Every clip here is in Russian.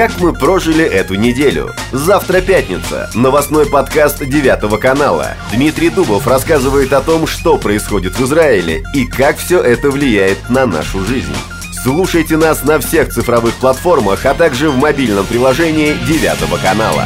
как мы прожили эту неделю. Завтра пятница. Новостной подкаст Девятого канала. Дмитрий Дубов рассказывает о том, что происходит в Израиле и как все это влияет на нашу жизнь. Слушайте нас на всех цифровых платформах, а также в мобильном приложении Девятого канала.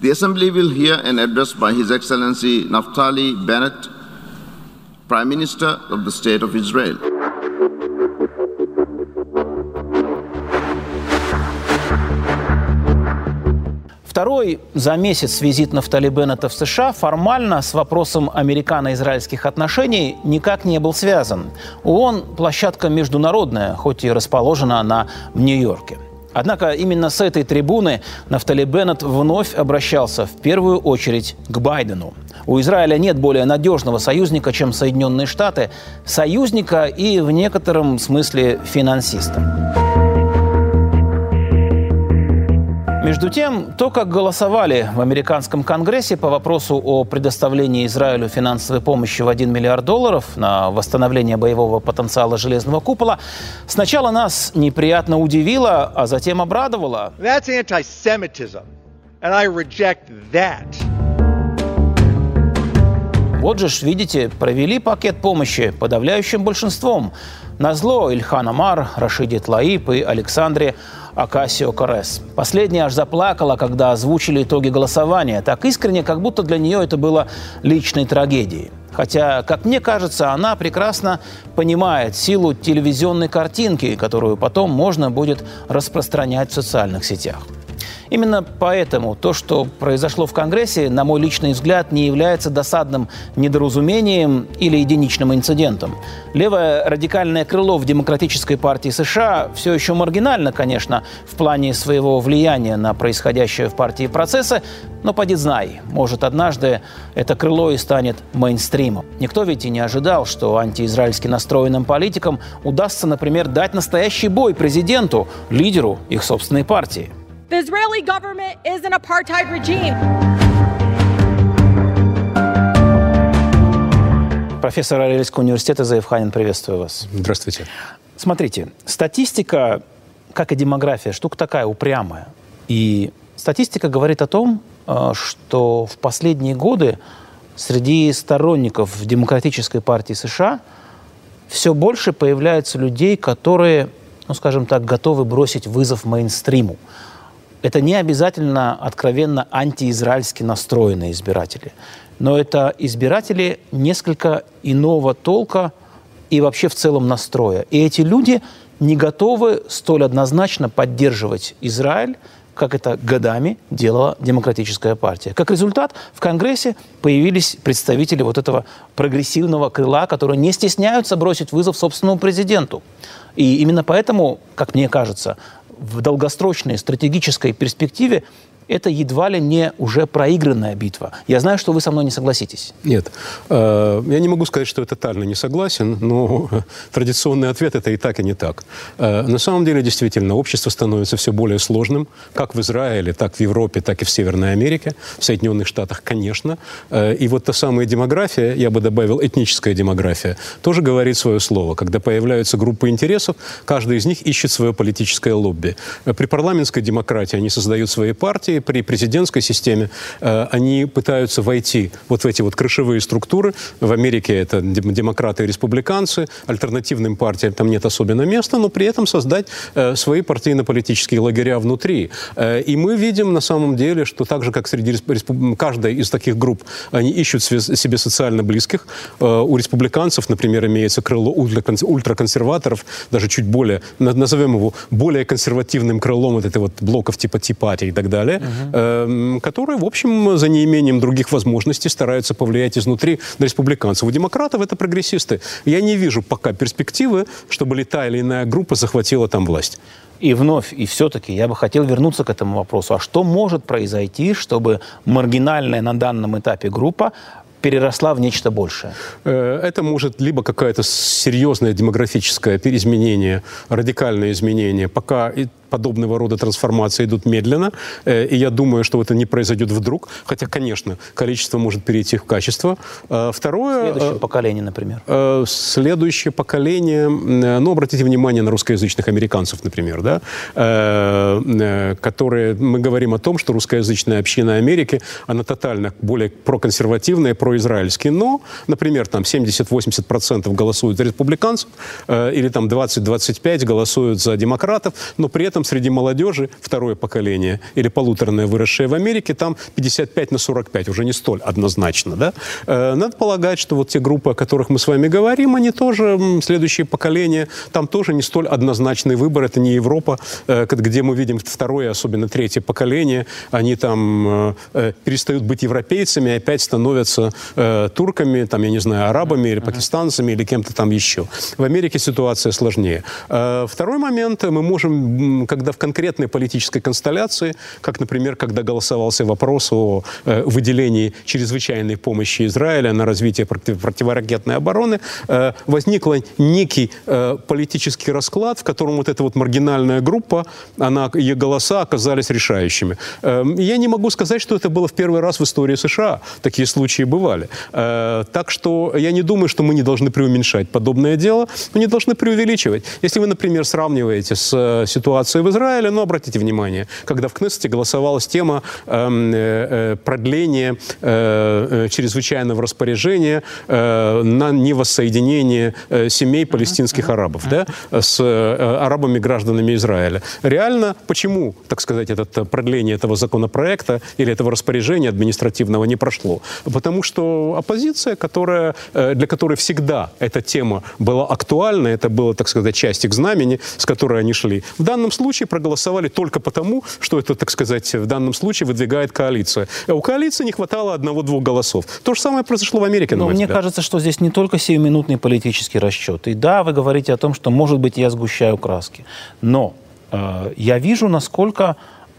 The Assembly will hear an address by His Excellency Naftali Bennett, Prime Minister of the State of Israel. Второй за месяц визит Нафтали Беннета в США формально с вопросом американо-израильских отношений никак не был связан. ООН – площадка международная, хоть и расположена она в Нью-Йорке. Однако именно с этой трибуны Нафтали Беннет вновь обращался в первую очередь к Байдену. У Израиля нет более надежного союзника, чем Соединенные Штаты, союзника и в некотором смысле финансиста. Между тем, то, как голосовали в американском Конгрессе по вопросу о предоставлении Израилю финансовой помощи в 1 миллиард долларов на восстановление боевого потенциала железного купола, сначала нас неприятно удивило, а затем обрадовало. That's anti-Semitism, and I reject that. Вот же ж, видите, провели пакет помощи подавляющим большинством. Назло Ильхан Амар, Рашиде Тлаип и Александре Акасио Корес. Последняя аж заплакала, когда озвучили итоги голосования. Так искренне, как будто для нее это было личной трагедией. Хотя, как мне кажется, она прекрасно понимает силу телевизионной картинки, которую потом можно будет распространять в социальных сетях. Именно поэтому то, что произошло в Конгрессе, на мой личный взгляд, не является досадным недоразумением или единичным инцидентом. Левое радикальное крыло в Демократической партии США все еще маргинально, конечно, в плане своего влияния на происходящее в партии процессы, но поди знай, может однажды это крыло и станет мейнстримом. Никто ведь и не ожидал, что антиизраильски настроенным политикам удастся, например, дать настоящий бой президенту, лидеру их собственной партии. The Israeli government is an apartheid regime. Профессор Арельского университета Заев Ханин, приветствую вас. Здравствуйте. Смотрите, статистика, как и демография, штука такая упрямая. И статистика говорит о том, э, что в последние годы среди сторонников Демократической партии США все больше появляется людей, которые, ну, скажем так, готовы бросить вызов мейнстриму это не обязательно откровенно антиизраильски настроенные избиратели, но это избиратели несколько иного толка и вообще в целом настроя. И эти люди не готовы столь однозначно поддерживать Израиль, как это годами делала Демократическая партия. Как результат, в Конгрессе появились представители вот этого прогрессивного крыла, которые не стесняются бросить вызов собственному президенту. И именно поэтому, как мне кажется, в долгосрочной стратегической перспективе это едва ли не уже проигранная битва. Я знаю, что вы со мной не согласитесь. Нет. Э, я не могу сказать, что я тотально не согласен, но традиционный ответ – это и так, и не так. Э, на самом деле, действительно, общество становится все более сложным, как в Израиле, так в Европе, так и в Северной Америке, в Соединенных Штатах, конечно. Э, и вот та самая демография, я бы добавил этническая демография, тоже говорит свое слово. Когда появляются группы интересов, каждый из них ищет свое политическое лобби. При парламентской демократии они создают свои партии, при президентской системе э, они пытаются войти вот в эти вот крышевые структуры. В Америке это демократы и республиканцы, альтернативным партиям там нет особенно места, но при этом создать э, свои партийно-политические лагеря внутри. Э, и мы видим на самом деле, что так же, как среди респуб... каждой из таких групп, они ищут себе социально близких. У республиканцев, например, имеется крыло ультраконсерваторов, даже чуть более, назовем его более консервативным крылом вот этой вот блоков типа Типати и так далее uh-huh. которые, в общем, за неимением других возможностей стараются повлиять изнутри на республиканцев. У демократов это прогрессисты. Я не вижу пока перспективы, чтобы ли та или иная группа захватила там власть. И вновь, и все-таки я бы хотел вернуться к этому вопросу. А что может произойти, чтобы маргинальная на данном этапе группа переросла в нечто большее? Э, это может либо какое-то серьезное демографическое изменение, радикальное изменение. Пока подобного рода трансформации идут медленно, э, и я думаю, что это не произойдет вдруг, хотя, конечно, количество может перейти в качество. А второе... Следующее э, поколение, например. Э, следующее поколение, ну, обратите внимание на русскоязычных американцев, например, да, которые, мы говорим о том, что русскоязычная община Америки, она тотально более проконсервативная, произраильская, но, например, там 70-80% голосуют за республиканцев, или там 20-25 голосуют за демократов, но при этом среди молодежи, второе поколение, или полуторное, выросшее в Америке, там 55 на 45, уже не столь однозначно. Да? Э, надо полагать, что вот те группы, о которых мы с вами говорим, они тоже, следующее поколение, там тоже не столь однозначный выбор, это не Европа, э, где мы видим второе, особенно третье поколение, они там э, перестают быть европейцами, опять становятся турками, там, я не знаю, арабами или пакистанцами или кем-то там еще. В Америке ситуация сложнее. Второй момент, мы можем, когда в конкретной политической констелляции, как, например, когда голосовался вопрос о э, выделении чрезвычайной помощи Израиля на развитие против, противоракетной обороны, э, возник некий э, политический расклад, в котором вот эта вот маргинальная группа, она, ее голоса оказались решающими. Э, я не могу сказать, что это было в первый раз в истории США. Такие случаи бывали. Э, так что я не думаю, что мы не должны преуменьшать подобное дело, мы не должны преувеличивать. Если вы, например, сравниваете с э, ситуацией в Израиле, ну, обратите внимание, когда в Кнессете голосовалась тема эм, э, э, продления э, э, чрезвычайного распоряжения э, на невоссоединение э, семей палестинских арабов да, с э, арабами-гражданами Израиля. Реально, почему, так сказать, это продление этого законопроекта или этого распоряжения административного не прошло? Потому что оппозиция, которая, для которой всегда эта тема была актуальна, это было, так сказать, часть их знамени, с которой они шли, в данном случае проголосовали только потому, что это, так сказать, в данном случае выдвигает коалиция. А у коалиции не хватало одного-двух голосов. То же самое произошло в Америке, Но мне кажется, что здесь не только сиюминутный политический расчет. И да, вы говорите о том, что, может быть, я сгущаю краски. Но э, я вижу, насколько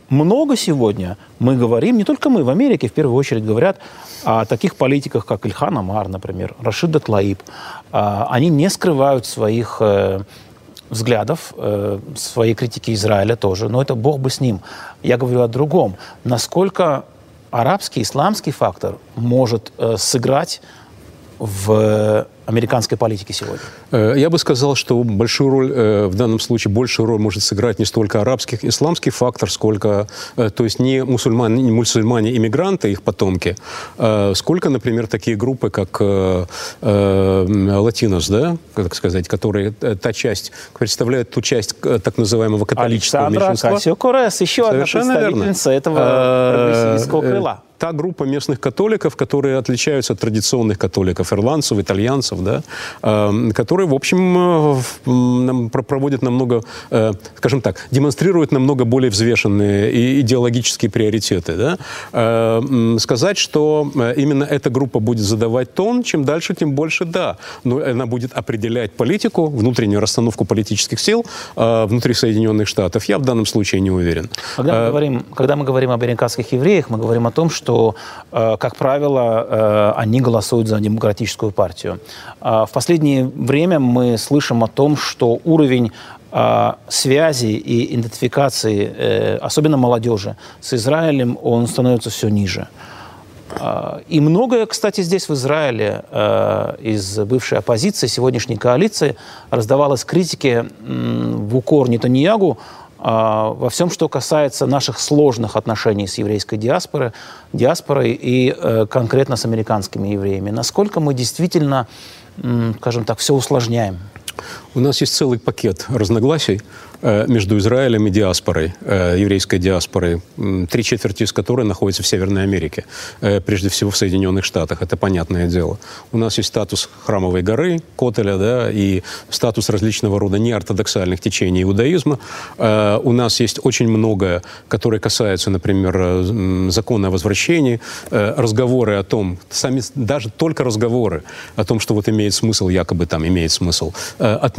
много сегодня мы говорим, не только мы, в Америке в первую очередь говорят о таких политиках, как Ильхан Амар, например, Рашид Датлаиб. Э, они не скрывают своих э, взглядов, э, своей критики Израиля тоже, но это Бог бы с ним. Я говорю о другом. Насколько арабский, исламский фактор может э, сыграть в американской политики сегодня? Э, я бы сказал, что большую роль, э, в данном случае большую роль может сыграть не столько арабский, исламский фактор, сколько, э, то есть не мусульмане, не мусульмане иммигранты, их потомки, сколько, например, такие группы, как латинос, да, как сказать, которые та часть, представляют ту часть так называемого католического Александра меньшинства. Корес, еще Совершенно одна представительница верно. этого прогрессивистского крыла та группа местных католиков, которые отличаются от традиционных католиков, ирландцев, итальянцев, да, э, которые, в общем, э, проводят намного, э, скажем так, демонстрируют намного более взвешенные и идеологические приоритеты. Да. Э, сказать, что э, именно эта группа будет задавать тон, чем дальше, тем больше да. Но она будет определять политику, внутреннюю расстановку политических сил э, внутри Соединенных Штатов. Я в данном случае не уверен. Когда мы, э, говорим, когда мы говорим об американских евреях, мы говорим о том, что что, э, как правило, э, они голосуют за демократическую партию. А в последнее время мы слышим о том, что уровень э, связи и идентификации, особенно молодежи, с Израилем, он становится все ниже. А, и многое, кстати, здесь в Израиле из бывшей оппозиции, сегодняшней коалиции раздавалось критики в укор Нетаньягу во всем, что касается наших сложных отношений с еврейской диаспорой, диаспорой и э, конкретно с американскими евреями. Насколько мы действительно, скажем так, все усложняем? У нас есть целый пакет разногласий Э, между Израилем и диаспорой, э, еврейской диаспорой, три четверти из которой находятся в Северной Америке, э, прежде всего в Соединенных Штатах. Это понятное дело. У нас есть статус храмовой горы, Котеля, да, и статус различного рода неортодоксальных течений иудаизма. У нас есть очень многое, которое касается, например, закона о возвращении, разговоры о том, сами, даже только разговоры о том, что вот имеет смысл, якобы там имеет смысл,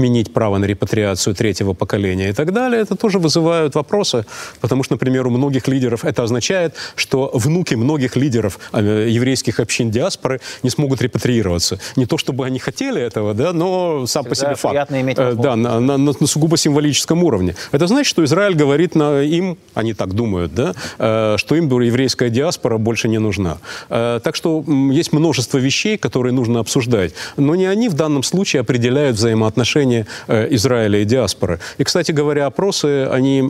отменить право на репатриацию третьего поколения и так далее, это тоже вызывают вопросы, потому что, например, у многих лидеров это означает, что внуки многих лидеров э, еврейских общин диаспоры не смогут репатриироваться. Не то, чтобы они хотели этого, да, но сам Всегда по себе факт. иметь Э, Да, на, на- на сугубо символическом уровне. Это значит, что Израиль говорит на, им, они так думают, да, э, что им еврейская диаспора больше не нужна. Э, так что есть множество вещей, которые нужно обсуждать. Но не они в данном случае определяют взаимоотношения э, Израиля и диаспоры. И, кстати говоря, опросы, они,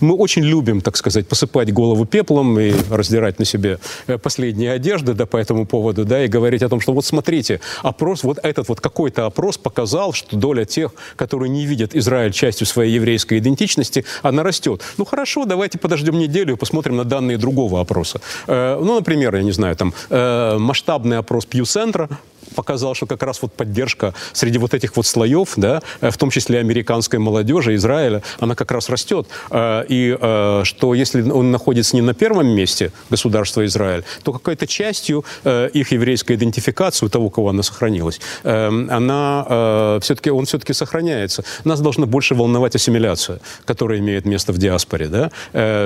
мы очень любим, так сказать, посыпать голову пеплом и раздирать на себе э, последние одежды да, по этому поводу, да, и говорить о том, что вот смотрите, опрос, вот этот вот какой-то опрос показал, что доля тех, которые не видят Израиль частью своей еврейской идентичности, она растет. Ну хорошо, давайте подождем неделю и посмотрим на данные другого опроса. Э, ну, например, я не знаю, там масштабный опрос Пью-центра показал, что как раз вот поддержка среди вот этих вот слоев, да, э, в том числе американской молодежи, Израиля, она как раз растет. Э, И э, что если он находится не на первом месте, государство Израиль, то какой-то частью их еврейской идентификации, того, кого она сохранилась, она все-таки, он все-таки сохраняется. Нас должна больше волновать ассимиляция, которая имеет место в диаспоре, да,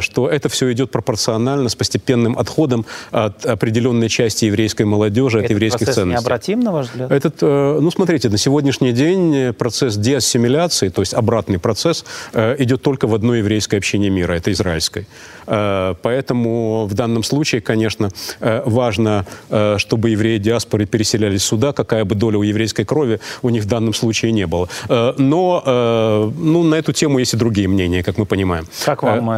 что это все идет пропорционально с постепенным отходом от определенной части еврейской молодежи, от Этот еврейских процесс ценностей. необратим, на ваш взгляд? Этот, э, ну, смотрите, на сегодняшний день э, процесс деассимиляции, то есть обратный процесс, э, идет только в одной еврейской общине мира, это израильской. Поэтому в данном случае, конечно, важно, чтобы евреи диаспоры переселялись сюда, какая бы доля у еврейской крови у них в данном случае не было. Но ну, на эту тему есть и другие мнения, как мы понимаем. Как вам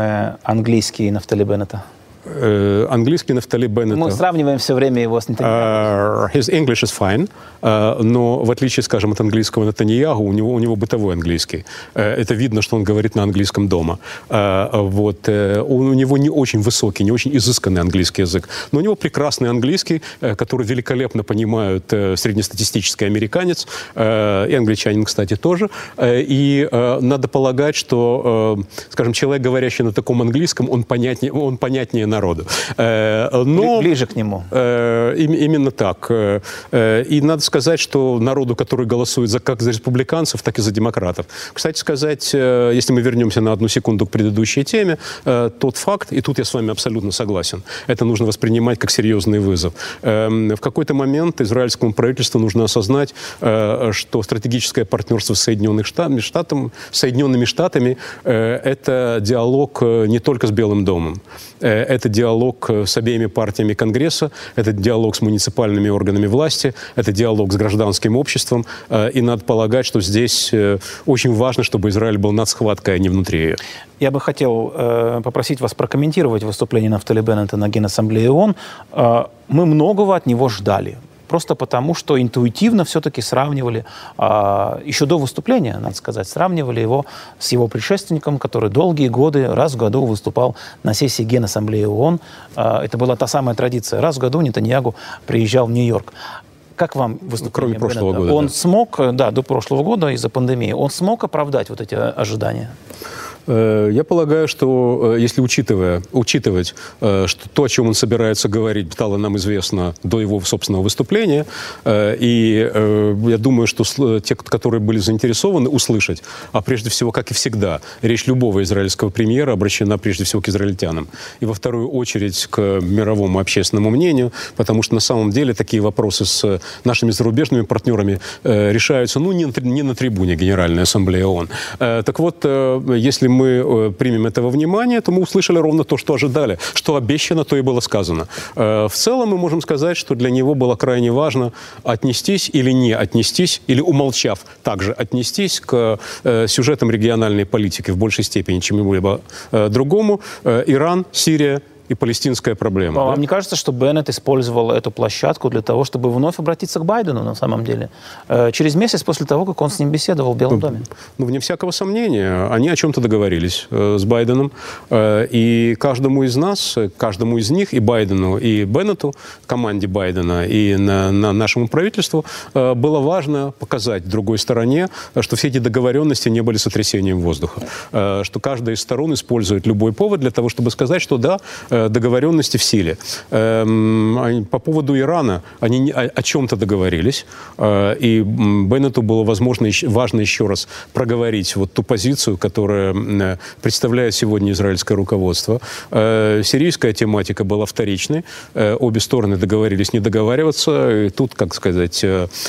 английский Нафтали Беннета? Э, Английский Нафтали Беннета... Мы сравниваем все время его с Нетаньяху. Uh, his English is fine, uh, но в отличие, скажем, от английского Натаньягу, у него, у него бытовой английский. Uh, это видно, что он говорит на английском дома. Uh, вот, uh, он- у него не очень высокий, не очень изысканный английский язык, но у него прекрасный английский, uh, который великолепно понимают uh, среднестатистический американец, uh, и англичанин, кстати, тоже. Uh, и uh, надо полагать, что, uh, скажем, человек, говорящий на таком английском, он понятнее, он понятнее народу. Uh, но... Ближе к нему. Э, им- именно так. Э, э, И надо сказать, что народу, который голосует за, как за республиканцев, так и за демократов. Кстати сказать, э, если мы вернемся на одну секунду к предыдущей теме, э, тот факт, и тут я с вами абсолютно согласен, это нужно воспринимать как серьезный вызов. Эм, В какой-то момент израильскому правительству нужно осознать, э, что стратегическое партнерство с Соединенных Штатами, Штатом, Соединенными Штатами э, это диалог э, не только с Белым домом. Э, Это диалог э, с обеими партиями Конгресса, это диалог с муниципальными органами власти, это диалог с гражданским обществом. Э, И надо полагать, что здесь э, очень важно, чтобы Израиль был над схваткой, а не внутри ее. Я бы хотел попросить вас прокомментировать выступление Нафтали на Генассамблее ООН. Мы многого от него ждали. Просто потому, что интуитивно все-таки сравнивали, а, еще до выступления, надо сказать, сравнивали его с его предшественником, который долгие годы, раз в году выступал на сессии Генассамблеи ООН. А, это была та самая традиция. Раз в году Нетаньягу приезжал в Нью-Йорк. Как вам выступление кроме прошлого Беннета? года, Он да. смог, э, да, до прошлого года из-за пандемии, он смог оправдать вот эти э, ожидания? Э, Я полагаю, что э, если учитывая, учитывать, э, что то, о чем он собирается говорить, стало нам известно до его собственного выступления, и я думаю, что те, которые были заинтересованы услышать, а прежде всего, как и всегда, речь любого израильского премьера обращена прежде всего к израильтянам, и во вторую очередь к мировому общественному мнению, потому что на самом деле такие вопросы с нашими зарубежными партнерами решаются, ну, не на, три- не на трибуне Генеральной Ассамблеи ООН. Так вот, если мы э, примем этого внимания, то мы услышали ровно то, что ожидали. Что обещано, то и было сказано. Э, в целом мы можем сказать, что для него было крайне важно отнестись или не отнестись, или умолчав, также отнестись к э, сюжетам региональной политики в большей степени, чем ему-либо другому. Иран, Сирия и палестинская проблема. А да? Вам не кажется, что Беннет использовал эту площадку для того, чтобы вновь обратиться к Байдену на самом деле? Э, Через месяц после того, как он с ним беседовал в Белом доме. Ну, вне всякого сомнения, они о чем-то договорились э, с Байденом. Э, и каждому из нас, э, каждому из них, и Байдену, и Беннету, команде Байдена, и на, на нашему правительству, э, было важно показать другой стороне, что все эти договоренности не были сотрясением воздуха. Э, что каждая из сторон использует любой повод для того, чтобы сказать, что да, договоренности в силе. Эм, по поводу Ирана, они о чем-то договорились, и Беннету было возможно, важно еще раз проговорить вот ту позицию, которая представляет сегодня израильское руководство. Сирийская тематика была вторичной, обе стороны договорились не договариваться, и тут, как сказать,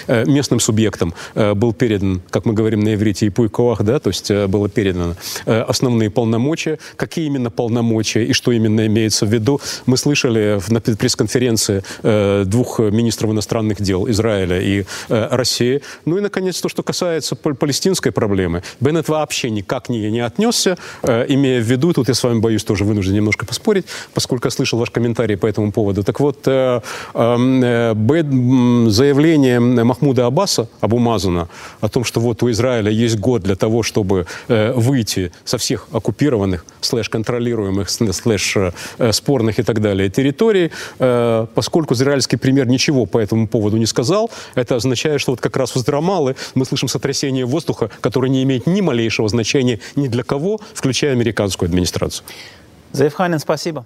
местным субъектам был передан, как мы говорим на иврите, ипуйковах, да, то есть было передано основные полномочия. Какие именно полномочия и что именно имеется в виду, мы слышали на пресс-конференции э, двух министров иностранных дел Израиля и э, России. Ну и, наконец, то, что касается палестинской проблемы. Беннет вообще никак не, не отнесся, э, имея в виду, тут я с вами боюсь тоже вынужден немножко поспорить, поскольку я слышал ваш комментарий по этому поводу. Так вот, заявление Махмуда Аббаса, Абумазана, о том, что вот у Израиля есть год для того, чтобы выйти со всех оккупированных, слэш-контролируемых, слэш-спорных и так далее территорий, э, поскольку израильский премьер ничего по этому поводу не сказал, это означает, что вот как раз в Драмалы мы слышим сотрясение воздуха, которое не имеет ни малейшего значения ни для кого, включая американскую администрацию. Заев Ханин, спасибо.